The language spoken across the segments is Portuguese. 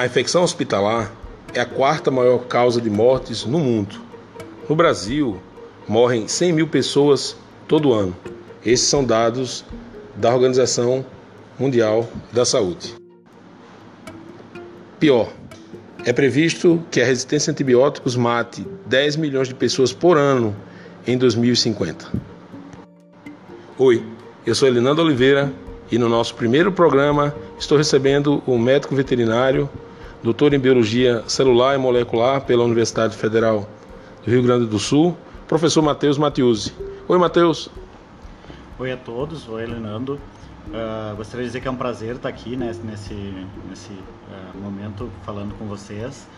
A infecção hospitalar é a quarta maior causa de mortes no mundo. No Brasil, morrem 100 mil pessoas todo ano. Esses são dados da Organização Mundial da Saúde. Pior, é previsto que a resistência a antibióticos mate 10 milhões de pessoas por ano em 2050. Oi, eu sou Elinando Oliveira e no nosso primeiro programa estou recebendo o médico veterinário doutor em Biologia Celular e Molecular pela Universidade Federal do Rio Grande do Sul, professor Matheus Matiusi. Oi, Matheus. Oi a todos, oi, Leonardo. Uh, gostaria de dizer que é um prazer estar aqui né, nesse, nesse uh, momento falando com vocês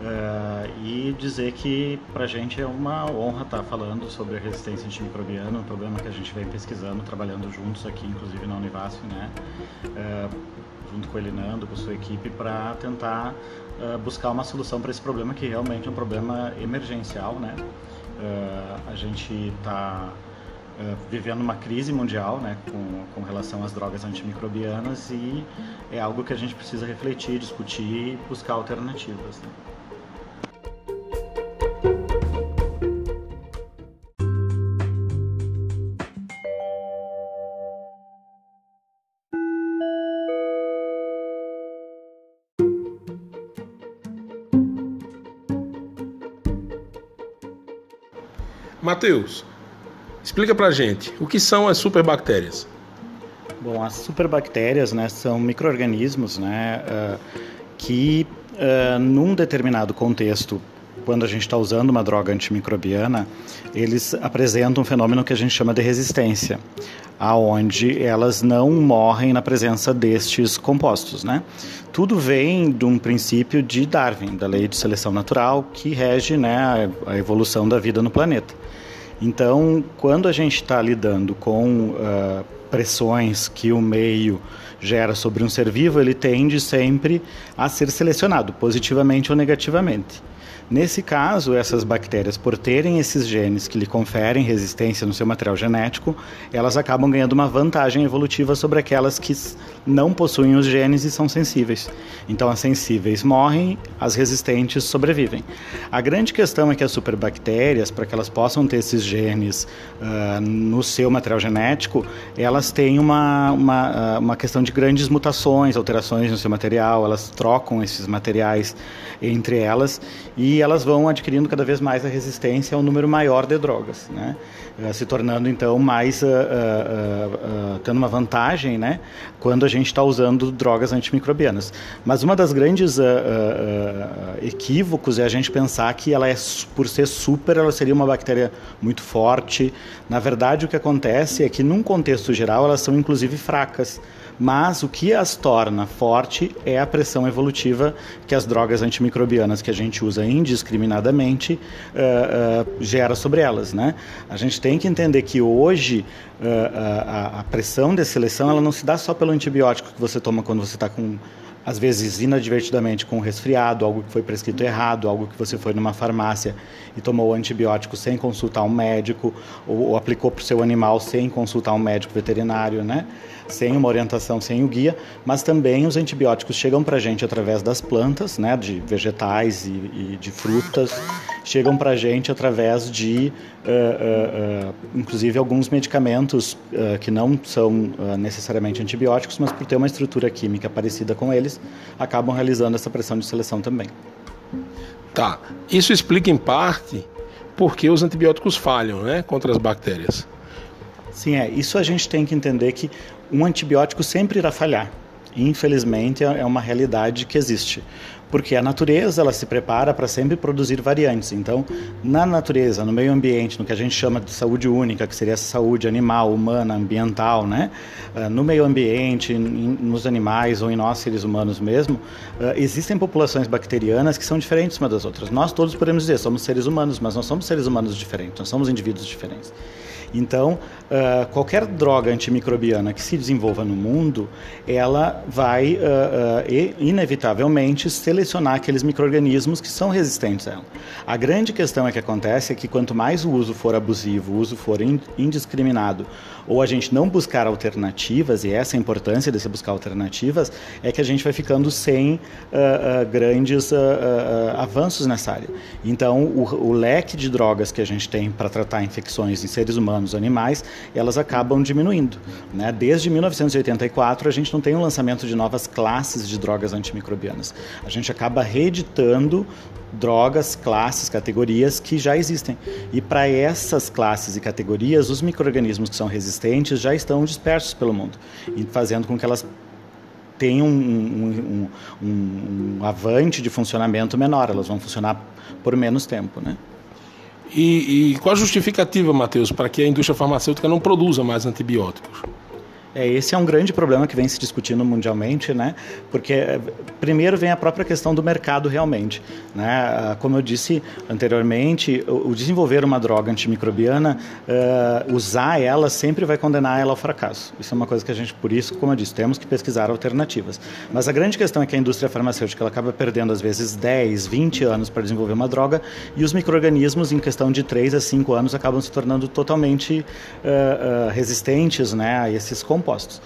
uh, e dizer que para a gente é uma honra estar falando sobre a resistência antimicrobiana, um problema que a gente vem pesquisando, trabalhando juntos aqui, inclusive na Univasf, né? junto com o Elinando, com a sua equipe, para tentar uh, buscar uma solução para esse problema que realmente é um problema emergencial, né? Uh, a gente está uh, vivendo uma crise mundial, né, com, com relação às drogas antimicrobianas e é algo que a gente precisa refletir, discutir e buscar alternativas. Né? Matheus, explica pra gente o que são as superbactérias. Bom, as superbactérias né, são micro-organismos né, uh, que, uh, num determinado contexto, quando a gente está usando uma droga antimicrobiana, eles apresentam um fenômeno que a gente chama de resistência, aonde elas não morrem na presença destes compostos, né? Tudo vem de um princípio de Darwin, da lei de seleção natural, que rege né, a evolução da vida no planeta. Então, quando a gente está lidando com uh, pressões que o meio gera sobre um ser vivo, ele tende sempre a ser selecionado, positivamente ou negativamente. Nesse caso, essas bactérias, por terem esses genes que lhe conferem resistência no seu material genético, elas acabam ganhando uma vantagem evolutiva sobre aquelas que não possuem os genes e são sensíveis. Então, as sensíveis morrem, as resistentes sobrevivem. A grande questão é que as superbactérias, para que elas possam ter esses genes uh, no seu material genético, elas têm uma, uma, uma questão de grandes mutações, alterações no seu material, elas trocam esses materiais entre elas e elas vão adquirindo cada vez mais a resistência ao número maior de drogas, né? Eh, se tornando então mais uh, uh, uh, tendo uma vantagem, né? Quando a gente está usando drogas antimicrobianas. Mas uma das grandes equívocos é a gente pensar que ela é por ser super, ela seria uma bactéria muito forte. Na verdade, o que acontece é que num contexto geral elas são inclusive fracas mas o que as torna forte é a pressão evolutiva que as drogas antimicrobianas que a gente usa indiscriminadamente uh, uh, gera sobre elas, né? A gente tem que entender que hoje uh, a, a, pressão de seleção ela não se dá só pelo antibiótico que você toma quando você está com às vezes inadvertidamente com um resfriado, algo que foi prescrito errado, algo que você foi numa farmácia e tomou antibiótico sem consultar um médico ou, ou aplicou para o seu animal sem consultar um médico veterinário, né? sem uma orientação, sem o guia, mas também os antibióticos chegam para a gente através das plantas, né, de vegetais e, e de frutas, chegam para a gente através de, uh, uh, inclusive, alguns medicamentos que não são necessariamente antibióticos, mas por ter uma estrutura química parecida com eles, acabam realizando essa pressão de seleção também. Tá, isso explica em parte porque os antibióticos falham, né, contra as bactérias. Sim, é. Isso a gente tem que entender que um antibiótico sempre irá falhar. Infelizmente, é uma realidade que existe. Porque a natureza ela se prepara para sempre produzir variantes. Então, na natureza, no meio ambiente, no que a gente chama de saúde única, que seria saúde animal, humana, ambiental, né? Ah, no meio ambiente, nos animais ou em nós seres humanos mesmo, ah, existem populações bacterianas que são diferentes umas das outras. Nós todos podemos dizer somos seres humanos, mas nós somos seres humanos diferentes, nós somos indivíduos diferentes. Então, uh, qualquer droga antimicrobiana que se desenvolva no mundo, ela vai uh, uh, inevitavelmente selecionar aqueles microrganismos que são resistentes a ela. A grande questão é que acontece é que quanto mais o uso for abusivo, o uso for indiscriminado, ou a gente não buscar alternativas, e essa é a importância de se buscar alternativas, é que a gente vai ficando sem grandes avanços nessa área. Então, o, o leque de drogas que a gente tem para tratar infecções em seres humanos, animais, elas acabam diminuindo. Né? Desde 1984, a gente não tem um lançamento de novas classes de drogas antimicrobianas. A gente acaba reeditando drogas, classes, categorias que já existem. E para essas classes e categorias, os micro-organismos que são resistentes já estão dispersos pelo mundo, fazendo com que elas tenham um, um, um, um avante de funcionamento menor, elas vão funcionar por menos tempo. Né? E, e qual a justificativa, Matheus, para que a indústria farmacêutica não produza mais antibióticos? É, esse é um grande problema que vem se discutindo mundialmente, né? Porque eh, primeiro vem a própria questão do mercado realmente, né? Ah, como eu disse anteriormente, o desenvolver uma droga antimicrobiana, uh, usar ela sempre vai condenar ela ao fracasso. Isso é uma coisa que a gente, por isso, como eu disse, temos que pesquisar alternativas. Mas a grande questão é que a indústria farmacêutica ela acaba perdendo às vezes 10, 20 anos para desenvolver uma droga e os microrganismos em questão de 3 a 5 anos acabam se tornando totalmente uh, uh, resistentes, né, a esses compostos.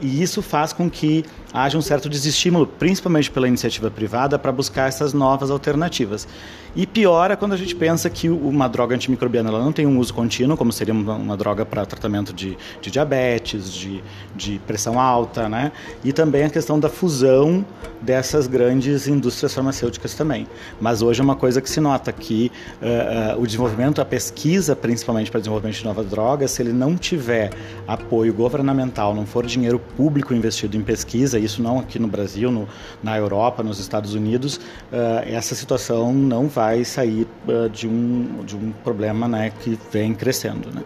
E isso faz com que haja um certo desestímulo, principalmente pela iniciativa privada, para buscar essas novas alternativas. E piora quando a gente pensa que uma droga antimicrobiana ela não tem um uso contínuo, como seria uma, uma droga para tratamento de, de diabetes, de, de, pressão alta, né? E também a questão da fusão dessas grandes indústrias farmacêuticas também. Mas hoje é uma coisa que se nota que uh, uh, o desenvolvimento, a pesquisa, principalmente para desenvolvimento de novas drogas, se ele não tiver apoio governamental, não for dinheiro público investido em pesquisa, isso não aqui no Brasil, no, na Europa, nos Estados Unidos, uh, essa situação não vai sair uh, de, um, de um problema né, que vem crescendo. Né?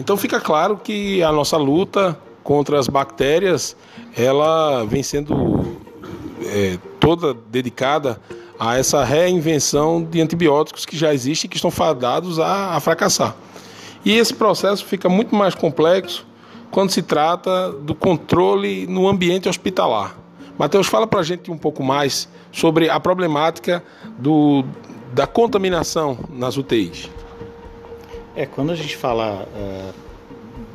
Então fica claro que a nossa luta contra as bactérias, ela vem sendo é, toda dedicada a essa reinvenção de antibióticos que já existem e que estão fadados a, a fracassar. E esse processo fica muito mais complexo quando se trata do controle no ambiente hospitalar. Mateus, fala para a gente um pouco mais sobre a problemática do, da contaminação nas UTIs. É, quando a gente fala uh,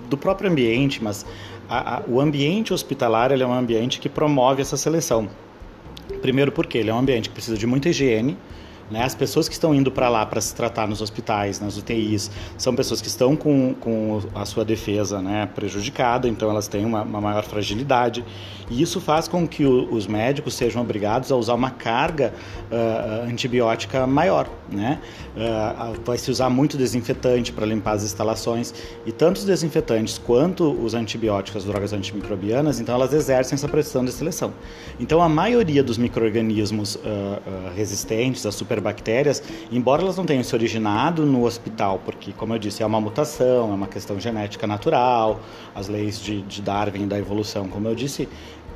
do próprio ambiente, mas a, a, o ambiente hospitalar é um ambiente que promove essa seleção. Primeiro porque ele é um ambiente que precisa de muita higiene, né? As pessoas que estão indo para lá para se tratar nos hospitais, nas UTIs, são pessoas que estão com, com a sua defesa né, prejudicada, então elas têm uma, uma maior fragilidade. E isso faz com que o, os médicos sejam obrigados a usar uma carga uh, antibiótica maior. Né? Uh, vai se usar muito desinfetante para limpar as instalações, e tanto os desinfetantes quanto os antibióticos, as drogas antimicrobianas, então elas exercem essa pressão de seleção. Então a maioria dos micro-organismos uh, resistentes, as super superbactérias, embora elas não tenham se originado no hospital, porque, como eu disse, é uma mutação, é uma questão genética natural, as leis de, de Darwin da evolução, como eu disse,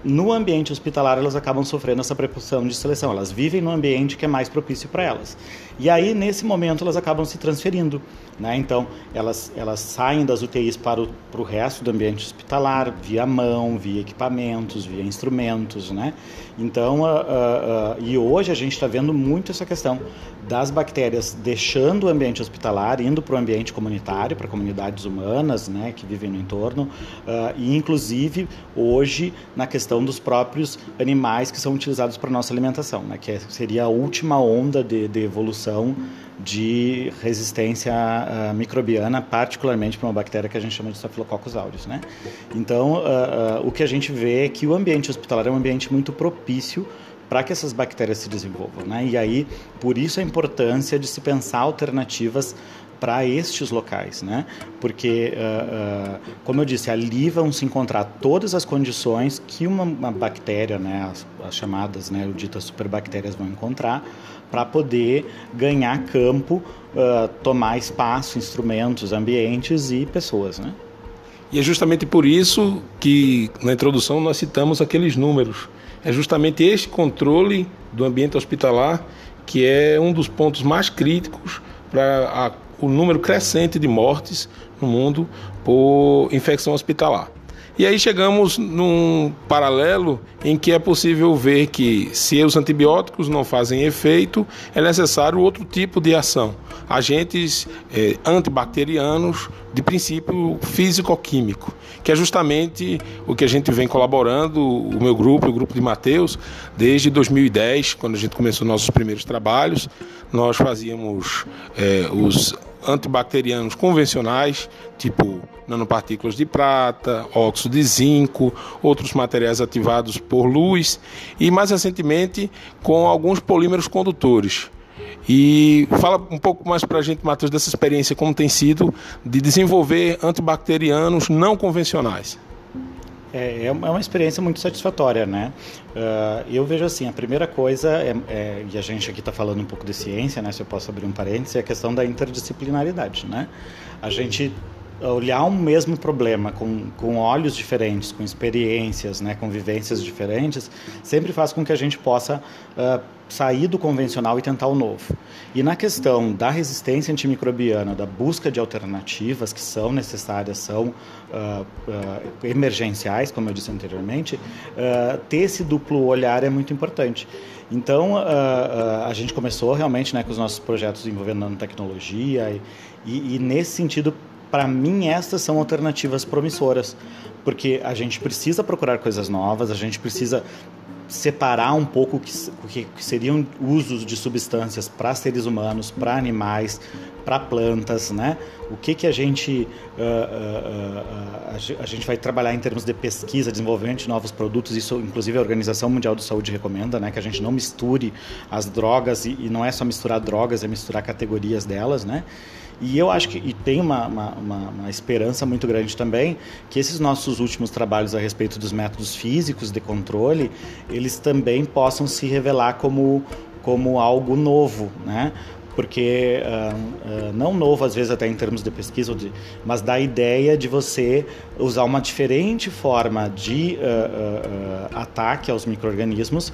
no ambiente hospitalar elas acabam sofrendo essa prepulsão de seleção. Elas vivem no ambiente que é mais propício para elas. E aí, nesse momento, elas acabam se transferindo. Né? Então, elas, elas saem das UTIs para o, para o resto do ambiente hospitalar, via mão, via equipamentos, via instrumentos. Né? Então, uh, uh, uh, e hoje a gente está vendo muito essa questão das bactérias deixando o ambiente hospitalar, indo para o ambiente comunitário, para comunidades humanas né, que vivem no entorno, e inclusive hoje na questão dos próprios animais que são utilizados para nossa alimentação, né, que é, seria a última onda de, de evolução de resistência uh, microbiana, particularmente para uma bactéria que a gente chama de Staphylococcus aureus, né? Então, uh, uh, o que a gente vê é que o ambiente hospitalar é um ambiente muito propício para que essas bactérias se desenvolvam. Né? E aí, por isso a importância de se pensar alternativas para estes locais, né? Porque, uh, uh, como eu disse, ali vão se encontrar todas as condições que uma, uma bactéria, né, as, as, chamadas, né, ditas superbactérias vão encontrar para poder ganhar campo, uh, tomar espaço, instrumentos, ambientes e pessoas, né? E é justamente por isso que na introdução nós citamos aqueles números. É justamente este controle do ambiente hospitalar que é um dos pontos mais críticos para o número crescente de mortes no mundo por infecção hospitalar. E aí chegamos num paralelo em que é possível ver que se os antibióticos não fazem efeito, é necessário outro tipo de ação. Agentes eh, antibacterianos de princípio físico-químico, que é justamente o que a gente vem colaborando, o meu grupo, o grupo de Mateus, desde 2010, quando a gente começou nossos primeiros trabalhos. Nós fazíamos eh, os antibacterianos convencionais, tipo nanopartículas de prata, óxido de zinco, outros materiais ativados por luz e mais recentemente com alguns polímeros condutores. E fala um pouco mais para a gente, Matheus, dessa experiência, como tem sido de desenvolver antibacterianos não convencionais. É, é uma experiência muito satisfatória, né? Uh, eu vejo assim, a primeira coisa, é, é e a gente aqui está falando um pouco de ciência, né? Se eu posso abrir um parênteses, é a questão da interdisciplinaridade, né? A gente olhar um mesmo problema com, com olhos diferentes, com experiências, né, com vivências diferentes, sempre faz com que a gente possa uh, sair do convencional e tentar o novo. E na questão da resistência antimicrobiana, da busca de alternativas que são necessárias, são uh, uh, emergenciais, como eu disse anteriormente, ter esse duplo olhar é muito importante. Então, a gente começou realmente né, com os nossos projetos envolvendo nanotecnologia e, e, e nesse sentido para mim, estas são alternativas promissoras, porque a gente precisa procurar coisas novas, a gente precisa separar um pouco o que, que, seriam usos de substâncias para seres humanos, para animais, para plantas, né? O que que a gente uh, uh, uh, a gente vai trabalhar em termos de pesquisa, desenvolvimento de novos produtos? Isso, inclusive, a Organização Mundial de Saúde recomenda, né? Que a gente não misture as drogas e, e não é só misturar drogas, é misturar categorias delas, né? E eu acho que e tem uma, uma, uma, uma, esperança muito grande também que esses nossos últimos trabalhos a respeito dos métodos físicos de controle, eles também possam se revelar como, como algo novo, né? Porque uh, uh, não novo às vezes até em termos de pesquisa, de, mas da ideia de você usar uma diferente forma de uh, ataque aos microrganismos,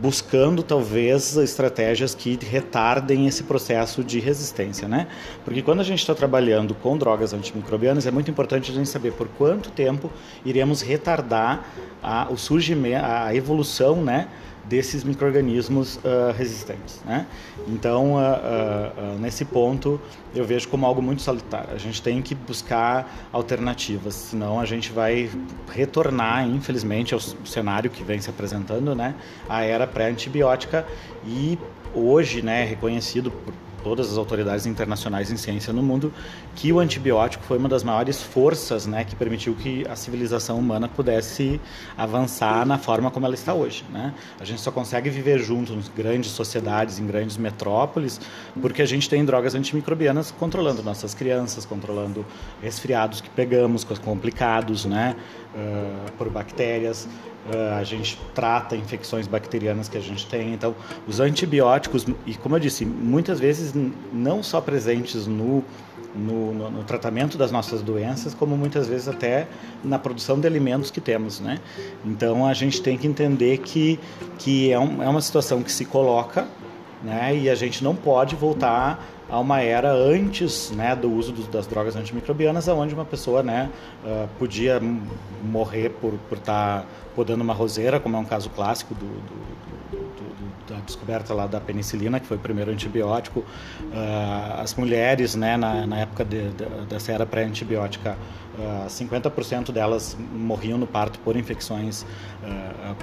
buscando talvez estratégias que retardem esse processo de resistência, né? Porque quando a gente está trabalhando com drogas antimicrobianas é muito importante a gente saber por quanto tempo iremos retardar a, o surgimento, a evolução, né? Desses microrganismos uh, resistentes. Né? Então, uh, uh, nesse ponto, eu vejo como algo muito salutar. A gente tem que buscar alternativas, senão a gente vai retornar, infelizmente, ao cenário que vem se apresentando, né? a era pré-antibiótica e hoje né, reconhecido por todas as autoridades internacionais em ciência no mundo, que o antibiótico foi uma das maiores forças né, que permitiu que a civilização humana pudesse avançar na forma como ela está hoje. Né? A gente só consegue viver junto em grandes sociedades, em grandes metrópoles, porque a gente tem drogas antimicrobianas controlando nossas crianças, controlando resfriados que pegamos, complicados né, uh, por bactérias. Uh, a gente trata infecções bacterianas que a gente tem. Então, os antibióticos, e como eu disse, muitas vezes não só presentes no, no, no, no, tratamento das nossas doenças, como muitas vezes até na produção de alimentos que temos, né? Então, a gente tem que entender que, que é, um, é uma situação que se coloca, né? E a gente não pode voltar a uma era antes né, do uso das drogas antimicrobianas, onde uma pessoa né, uh, podia morrer por estar tá podando uma roseira, como é um caso clássico do, do, do, da descoberta lá da penicilina, que foi o primeiro antibiótico. Uh, as mulheres, né, na, na época de, de, dessa era pré-antibiótica, uh, ah, 50% delas morriam no parto por infecções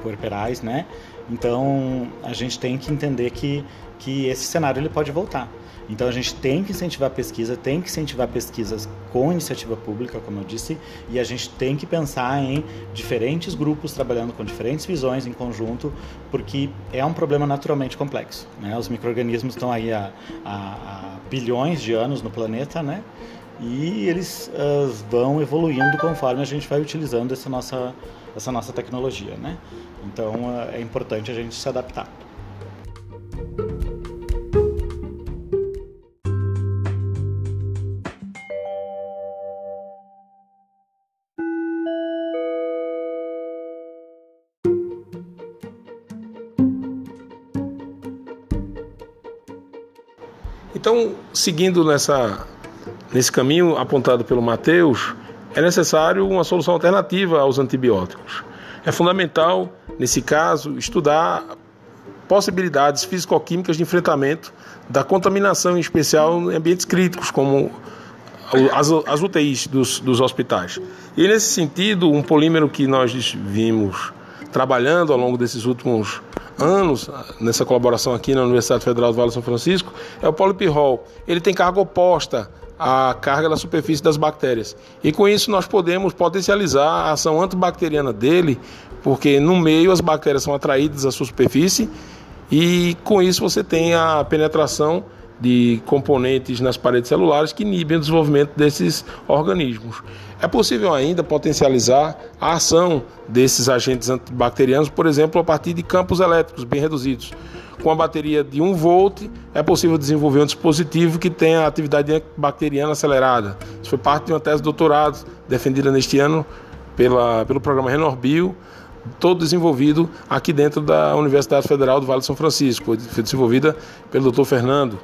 puerperais, né? Então a gente tem que entender que, que esse cenário ele pode voltar. Então a gente tem que incentivar a pesquisa, tem que incentivar pesquisas com iniciativa pública, como eu disse, e a gente tem que pensar em diferentes grupos trabalhando com diferentes visões em conjunto, porque é um problema naturalmente complexo. Né? Os micro-organismos estão aí há, há, há, bilhões de anos no planeta, né? E eles uh, vão evoluindo conforme a gente vai utilizando essa nossa, essa nossa tecnologia, né? Então uh, é importante a gente se adaptar. Seguindo nessa, nesse caminho apontado pelo Mateus, é necessário uma solução alternativa aos antibióticos. É fundamental, nesse caso, estudar possibilidades físico-químicas de enfrentamento da contaminação, em especial em ambientes críticos, como as, as UTIs dos, dos hospitais. E nesse sentido, um polímero que nós vimos trabalhando ao longo desses últimos anos nessa colaboração aqui na Universidade Federal do Vale do São Francisco é o polipirrol. Ele tem carga oposta à carga da superfície das bactérias. E com isso nós podemos potencializar a ação antibacteriana dele, porque no meio as bactérias são atraídas à sua superfície e com isso você tem a penetração de componentes nas paredes celulares que inibem o desenvolvimento desses organismos. É possível ainda potencializar a ação desses agentes antibacterianos, por exemplo, a partir de campos elétricos bem reduzidos. Com a bateria de 1 volt, é possível desenvolver um dispositivo que tenha atividade bacteriana acelerada. Isso foi parte de uma tese de doutorado defendida neste ano pela, pelo programa Renorbio, todo desenvolvido aqui dentro da Universidade Federal do Vale de São Francisco. Foi desenvolvida pelo Dr. Fernando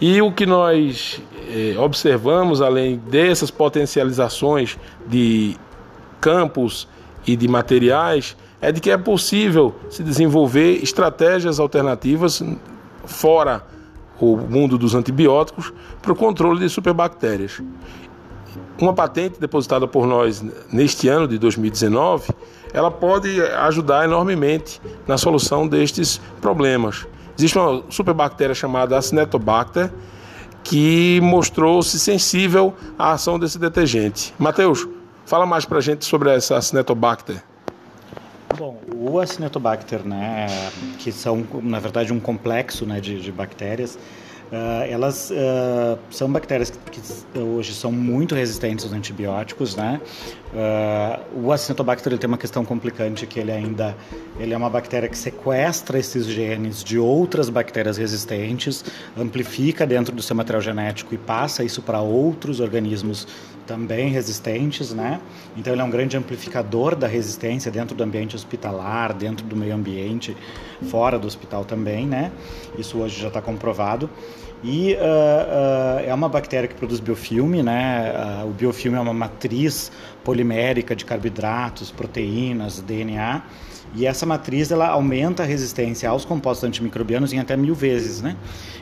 e o que nós eh, observamos, além dessas potencializações de campos e de materiais, é de que é possível se desenvolver estratégias alternativas fora o mundo dos antibióticos para o controle de superbactérias. Uma patente depositada por nós neste ano de 2019, ela pode ajudar enormemente na solução destes problemas. Existe uma superbactéria chamada Acinetobacter que mostrou-se sensível à ação desse detergente. Mateus, fala mais para a gente sobre essa Acinetobacter. Bom, o Acinetobacter, né, que são na verdade um complexo né, de, de bactérias, Uh, elas uh, são bactérias que, que, hoje são muito resistentes aos antibióticos, né? Uh, o Acinetobacter tem uma questão complicante que ele ainda ele é uma bactéria que sequestra esses genes de outras bactérias resistentes, amplifica dentro do seu material genético e passa isso para outros organismos também resistentes, né? Então ele é um grande amplificador da resistência dentro do ambiente hospitalar, dentro do meio ambiente, fora do hospital também, né? Isso hoje já está comprovado. E uh, uh, é uma bactéria que produz biofilme, né? Uh, o biofilme é uma matriz polimérica de carboidratos, proteínas, DNA e essa matriz ela aumenta a resistência aos compostos antimicrobianos em até mil vezes, né?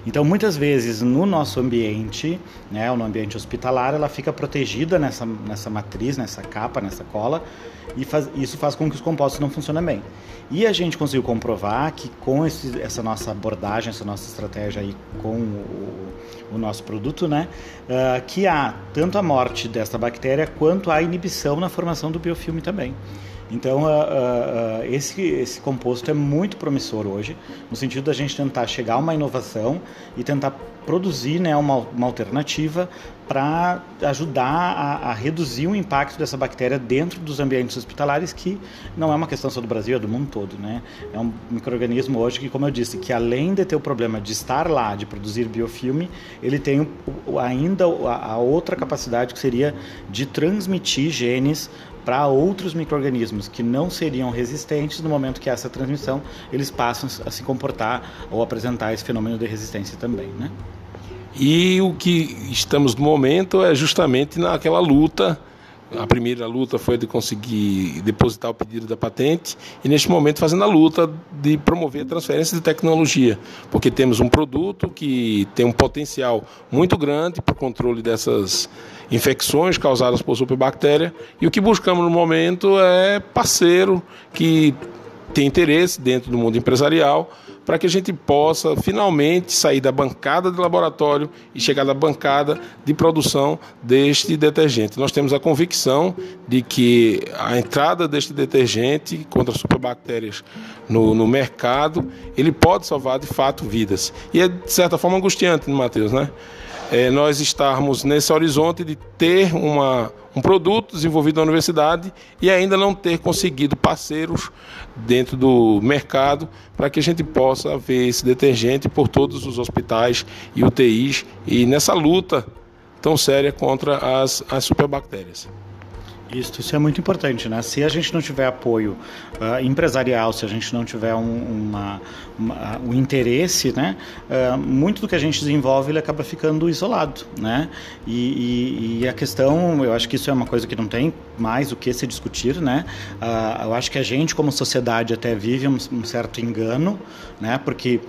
Então, muitas vezes no nosso ambiente, né, no ambiente hospitalar, ela fica protegida nessa, nessa matriz, nessa capa, nessa cola, e faz, isso faz com que os compostos não funcionem bem. E a gente conseguiu comprovar que com esse, essa nossa abordagem, essa nossa estratégia aí com o, o nosso produto, né, uh, que há tanto a morte dessa bactéria quanto a inibição na formação do biofilme também. Então, uh, uh, esse, esse composto é muito promissor hoje, no sentido da gente tentar chegar a uma inovação e tentar produzir né, uma, uma alternativa para ajudar a, a, reduzir o impacto dessa bactéria dentro dos ambientes hospitalares, que não é uma questão só do Brasil, é do mundo todo. Né? É um microorganismo hoje que, como eu disse, que além de ter o problema de estar lá, de produzir biofilme, ele tem ainda a, a outra capacidade que seria de transmitir genes para outros microrganismos que não seriam resistentes no momento que essa transmissão eles passam a se comportar ou apresentar esse fenômeno de resistência também, né? E o que estamos no momento é justamente naquela luta a primeira luta foi de conseguir depositar o pedido da patente e neste momento fazendo a luta de promover a transferência de tecnologia, porque temos um produto que tem um potencial muito grande para o controle dessas infecções causadas por superbactéria e o que buscamos no momento é parceiro que tem interesse dentro do mundo empresarial para que a gente possa finalmente sair da bancada de laboratório e chegar na bancada de produção deste detergente. Nós temos a convicção de que a entrada deste detergente contra superbactérias no, no mercado, ele pode salvar de fato vidas. E é de certa forma angustiante, Matheus, né? É, nós estarmos nesse horizonte de ter uma, um produto desenvolvido na universidade e ainda não ter conseguido parceiros dentro do mercado para que a gente possa ver esse detergente por todos os hospitais e UTIs e nessa luta tão séria contra as, as superbactérias. Isso, isso é muito importante, né? Se a gente não tiver apoio uh, empresarial, se a gente não tiver um, uma, uma, um interesse, né? Uh, muito do que a gente desenvolve ele acaba ficando isolado, né? E, e, e, a questão, eu acho que isso é uma coisa que não tem mais o que se discutir, né? Uh, eu acho que a gente, como sociedade, até vive um, um certo engano, né? Porque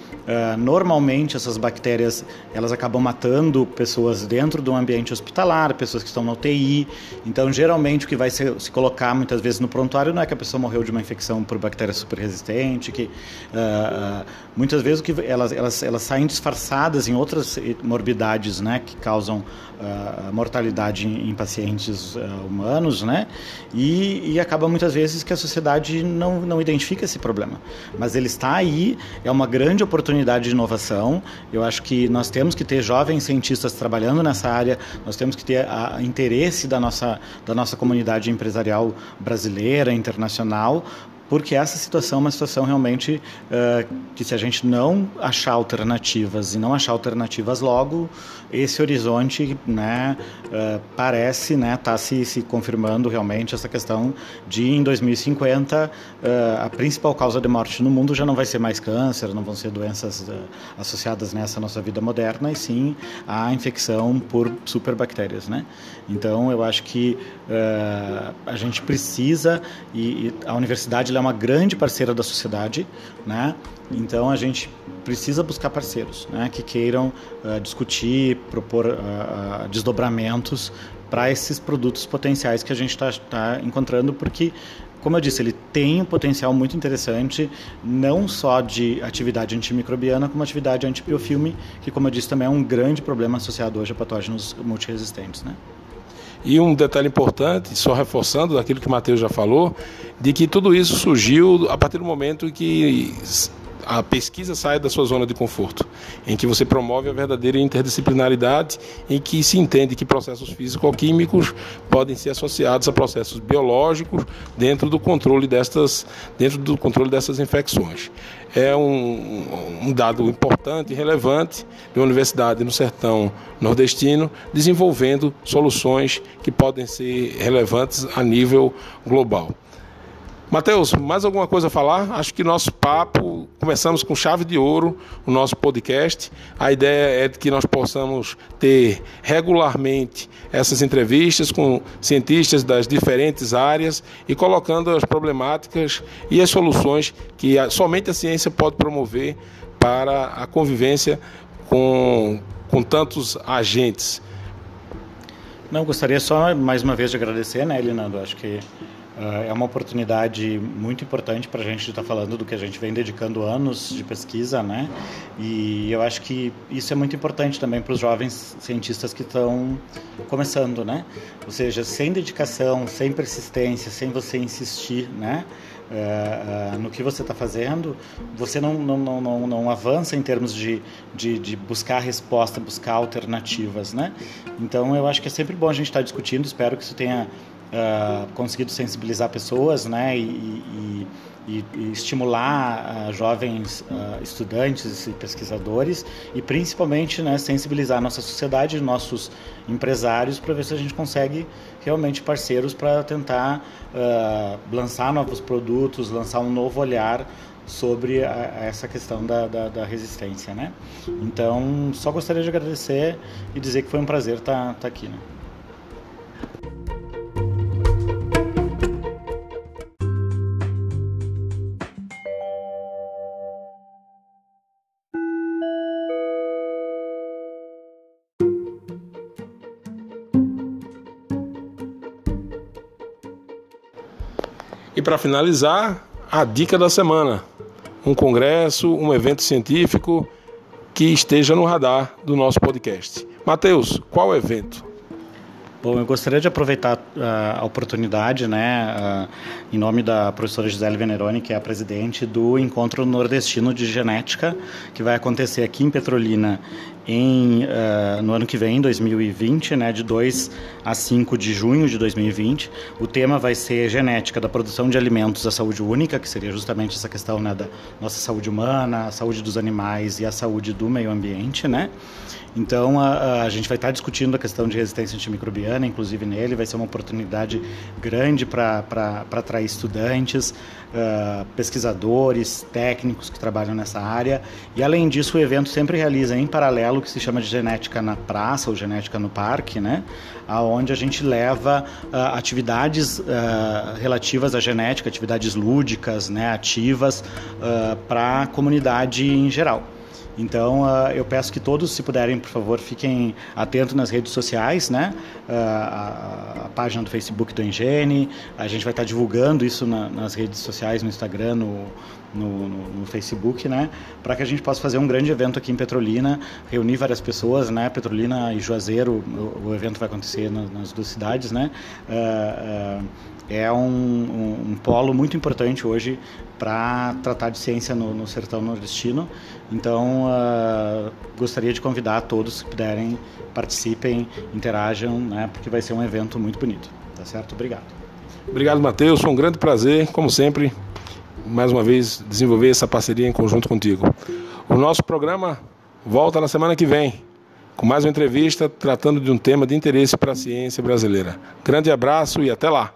normalmente essas bactérias elas acabam matando pessoas dentro do ambiente hospitalar, pessoas que estão na UTI. Então, geralmente que vai se, se, colocar muitas vezes no prontuário não é que a pessoa morreu de uma infecção por bactéria super resistente, que uh, muitas vezes que elas, elas, elas saem disfarçadas em outras morbidades, né, que causam uh, mortalidade em, em pacientes uh, humanos, né, e, e acaba muitas vezes que a sociedade não, não identifica esse problema. Mas ele está aí, é uma grande oportunidade de inovação. Eu acho que nós temos que ter jovens cientistas trabalhando nessa área, nós temos que ter a, a interesse da nossa, da nossa comunidade comunidade empresarial brasileira, internacional, porque essa situação é uma situação realmente uh, que se a gente não achar alternativas e não achar alternativas logo, esse horizonte né, uh, parece estar né, tá se, se confirmando realmente essa questão de em 2050 uh, a principal causa de morte no mundo já não vai ser mais câncer, não vão ser doenças associadas nessa nossa vida moderna, e sim a infecção por superbactérias. Né? Então eu acho que a gente precisa e, e a universidade é uma grande parceira da sociedade, né? Então a gente precisa buscar parceiros, né, que queiram uh, discutir, propor uh, desdobramentos para esses produtos potenciais que a gente está tá encontrando, porque como eu disse, ele tem um potencial muito interessante, não só de atividade antimicrobiana, como atividade antibiofilme, que, como eu disse, também é um grande problema associado hoje a patógenos multiresistentes. Né? E um detalhe importante, só reforçando aquilo que o Matheus já falou, de que tudo isso surgiu a partir do momento que a pesquisa sai da sua zona de conforto, em que você promove a verdadeira interdisciplinaridade, em que se entende que processos físico-químicos podem ser associados a processos biológicos dentro do controle destas, dentro do controle dessas infecções. É um, um dado importante e relevante de uma universidade no sertão nordestino desenvolvendo soluções que podem ser relevantes a nível global. Mateus, mais alguma coisa a falar? Acho que nosso papo, começamos com chave de ouro, o nosso podcast. A ideia é que nós possamos ter regularmente essas entrevistas com cientistas das diferentes áreas e colocando as problemáticas e as soluções que somente a ciência pode promover para a convivência com, com tantos agentes. Não, gostaria só mais uma vez de agradecer, né, Elinando? Acho que é uma oportunidade muito importante para a gente estar tá falando do que a gente vem dedicando anos de pesquisa, né? E eu acho que isso é muito importante também para os jovens cientistas que estão começando, né? Ou seja, sem dedicação, sem persistência, sem você insistir, né? Uh, uh, no que você está fazendo, você não, não, não, não, avança em termos de, de, de, buscar resposta, buscar alternativas, né? Então, eu acho que é sempre bom a gente estar tá discutindo, espero que isso tenha uh, conseguido sensibilizar pessoas né, e, e, e, estimular uh, jovens uh, estudantes e pesquisadores e principalmente né, sensibilizar a nossa sociedade, nossos empresários para ver se a gente consegue realmente parceiros para tentar lançar novos produtos, lançar um novo olhar sobre a essa questão da, da, da, resistência, né? Então, só gostaria de agradecer e dizer que foi um prazer estar tá, tá aqui, né? Para finalizar, a dica da semana, um congresso, um evento científico que esteja no radar do nosso podcast. Matheus, qual evento? Bom, eu gostaria de aproveitar uh, a oportunidade, né, uh, em nome da professora Gisele Veneroni, que é a presidente do Encontro Nordestino de Genética, que vai acontecer aqui em Petrolina em, uh, no ano que vem, 2020, né, de 2 a 5 de junho de 2020. O tema vai ser genética da produção de alimentos à saúde única, que seria justamente essa questão né, da nossa saúde humana, a saúde dos animais e a saúde do meio ambiente, né? Então, a, a, gente vai estar discutindo a questão de resistência antimicrobiana, inclusive nele, vai ser uma oportunidade grande para atrair estudantes, uh, pesquisadores, técnicos que trabalham nessa área. E, além disso, o evento sempre realiza em paralelo o que se chama de genética na praça ou genética no parque, né? aonde a gente leva uh, atividades uh, relativas à genética, atividades lúdicas, né, ativas, para a comunidade em geral. Então, eu peço que todos, se puderem, por favor, fiquem atentos nas redes sociais, né? Uh, a, a, página do Facebook do Engene, a gente vai estar divulgando isso na, nas redes sociais, no Instagram, no, no, no, no Facebook, né? Para que a gente possa fazer um grande evento aqui em Petrolina, reunir várias pessoas, né? Petrolina e Juazeiro, o, o evento vai acontecer nas, nas duas cidades, né? Uh, é um, um, um, polo muito importante hoje para tratar de ciência no, no sertão nordestino. Então, uh, gostaria de convidar todos que puderem, participem, interajam, né, porque vai ser um evento muito bonito. Tá certo? Obrigado. Obrigado, Matheus. Foi um grande prazer, como sempre, mais uma vez, desenvolver essa parceria em conjunto contigo. O nosso programa volta na semana que vem com mais uma entrevista tratando de um tema de interesse para a ciência brasileira. Grande abraço e até lá!